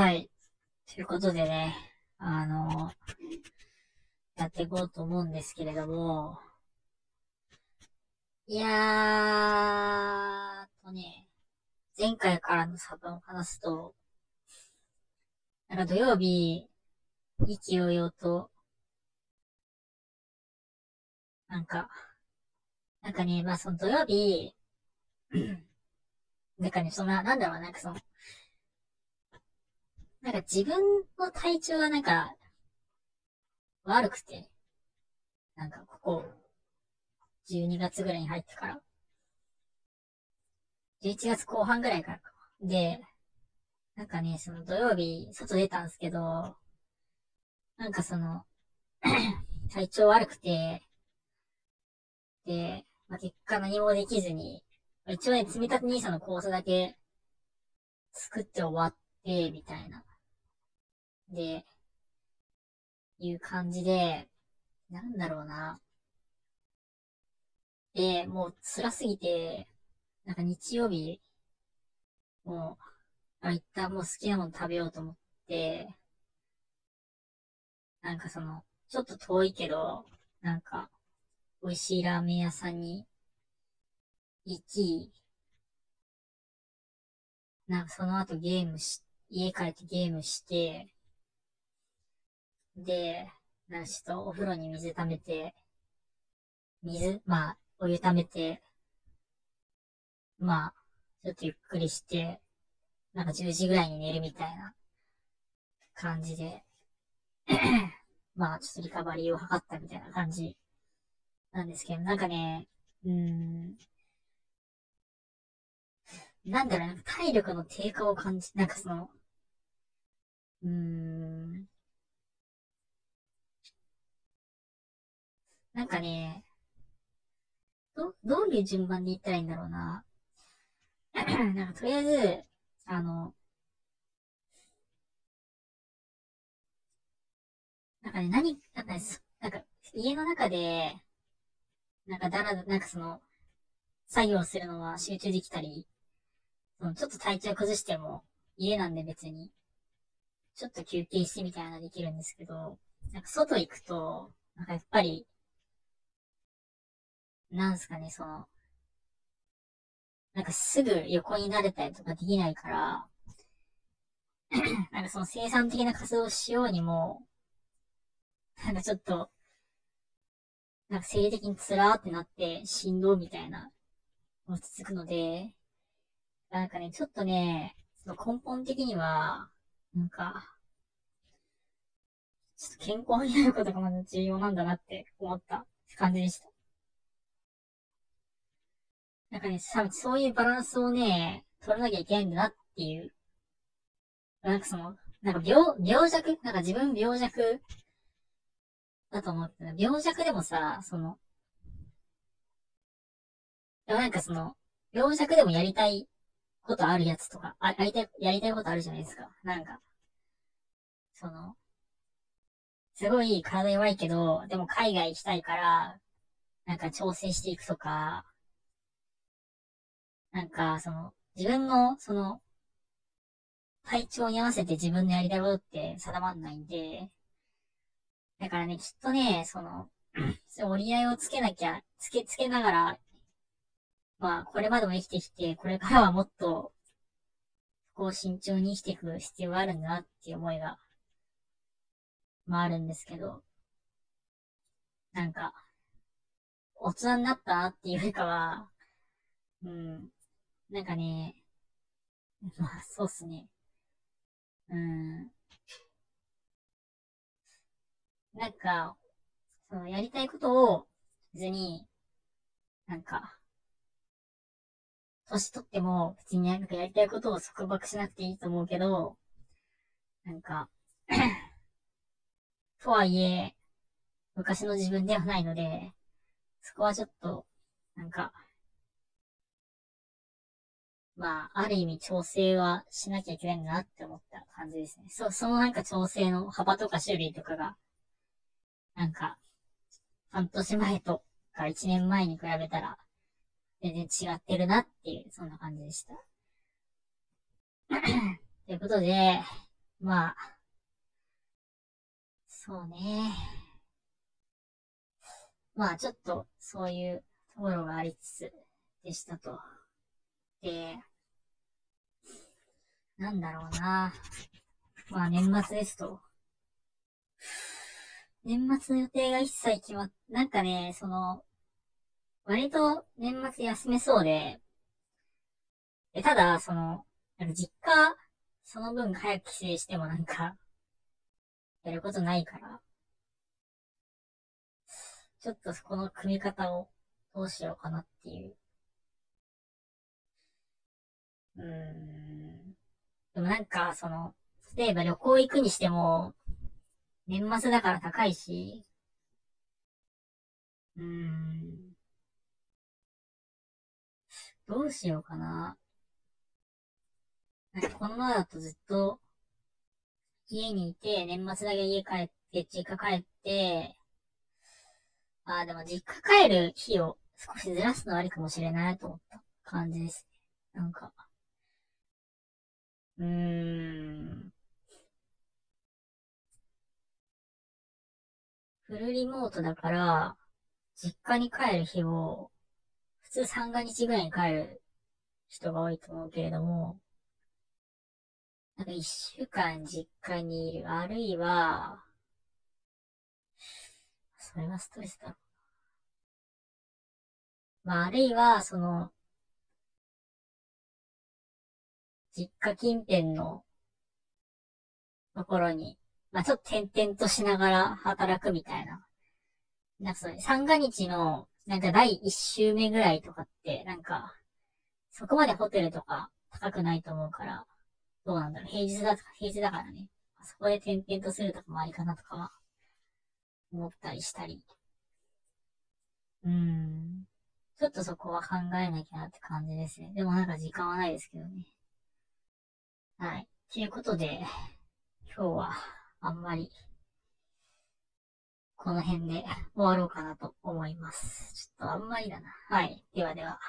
はい。ということでね、あの、やっていこうと思うんですけれども、いやーとね、前回からの差分を話すと、なんか土曜日、意気揚々と、なんか、なんかね、まあその土曜日、なんかね、そんな、なんだろう、なんかその、なんか自分の体調がなんか、悪くて、なんかここ、12月ぐらいに入ってから、11月後半ぐらいからか。で、なんかね、その土曜日、外出たんですけど、なんかその 体調悪くて、で、まあ、結果何もできずに、一応ね、積み立て NISA のコースだけ作って終わって、みたいな。で、いう感じで、なんだろうな。で、もう辛すぎて、なんか日曜日、もう、あ、一旦もう好きなもの食べようと思って、なんかその、ちょっと遠いけど、なんか、美味しいラーメン屋さんに行き、なんかその後ゲームし、家帰ってゲームして、で、なんかちょっとお風呂に水溜めて、水、まあ、お湯溜めて、まあ、ちょっとゆっくりして、なんか10時ぐらいに寝るみたいな感じで まあ、ちょっとリカバリーを図ったみたいな感じなんですけど、なんかね、うーん、なんだろう、な体力の低下を感じ、なんかその、うーん、なんかね、ど、どういう順番で言ったらいいんだろうな。なんかとりあえず、あの、なんかね、何、なんか、なんか家の中で、なんかだら、なんかその、作業するのは集中できたり、そのちょっと体調崩しても、家なんで別に、ちょっと休憩してみたいなのできるんですけど、なんか外行くと、なんかやっぱり、なんすかね、その、なんかすぐ横になれたりとかできないから、なんかその生産的な活動をしようにも、なんかちょっと、なんか生理的につらーってなって振動みたいなの続くので、なんかね、ちょっとね、その根本的には、なんか、ちょっと健康になることがまず重要なんだなって思った感じでした。なんかね、そういうバランスをね、取らなきゃいけないんだなっていう。なんかその、なんか病、病弱？なんか自分病弱？だと思ってた。病弱でもさ、その、でもなんかその、病弱でもやりたいことあるやつとか、あ、やりたい、やりたいことあるじゃないですか。なんか、その、すごい体弱いけど、でも海外行きたいから、なんか調整していくとか、なんか、その、自分の、その、体調に合わせて自分のやりたいことって定まんないんで、だからね、きっとね、その、折り合いをつけなきゃ、つけ、つけながら、まあ、これまでも生きてきて、これからはもっと、こう慎重に生きていく必要があるんだなっていう思いが、まああるんですけど、なんか、大人になったなっていうよりかは、うん、なんかね、まあ、そうっすね。うん。なんか、その、やりたいことを、別に、なんか、年取っても、別になんかやりたいことを束縛しなくていいと思うけど、なんか とはいえ、昔の自分ではないので、そこはちょっと、なんか、まあ、ある意味調整はしなきゃいけないんだなって思った感じですね。そう、そのなんか調整の幅とか種類とかが、なんか、半年前とか一年前に比べたら、全然違ってるなっていう、そんな感じでした。ということで、まあ、そうね。まあちょっとそういうところがありつつでしたと。で、なんだろうな。まあ年末ですと。年末の予定が一切決まっ、なんかね、その、割と年末休めそうで、でただ、その、なんか実家、その分早く帰省してもなんか、やることないから、ちょっとそこの組み方をどうしようかなっていう。うーん。でもなんか、その、例えば旅行行くにしても、年末だから高いし、うーん。どうしようかな。なんかこのままだとずっと、家にいて、年末だけ家帰って、実家帰って、ああ、でも実家帰る日を少しずらすのありかもしれないと思った感じですね。なんか。うーん。フルリモートだから、実家に帰る日を、普通三が日ぐらいに帰る人が多いと思うけれども、なんか一週間実家にいる、あるいは、それはストレスだろう。まあ、あるいは、その、実家近辺のところに、まあちょっと転々としながら働くみたいな。なんかそれ、三が日の、なんか第一週目ぐらいとかって、なんか、そこまでホテルとか高くないと思うから、どうなんだろう。平日だとか、平日だからね。そこで転々とするとかもありかなとかは、思ったりしたり。うーん。ちょっとそこは考えなきゃなって感じですね。でもなんか時間はないですけどね。はい。ということで、今日はあんまり、この辺で終わろうかなと思います。ちょっとあんまりだな。はい。ではでは。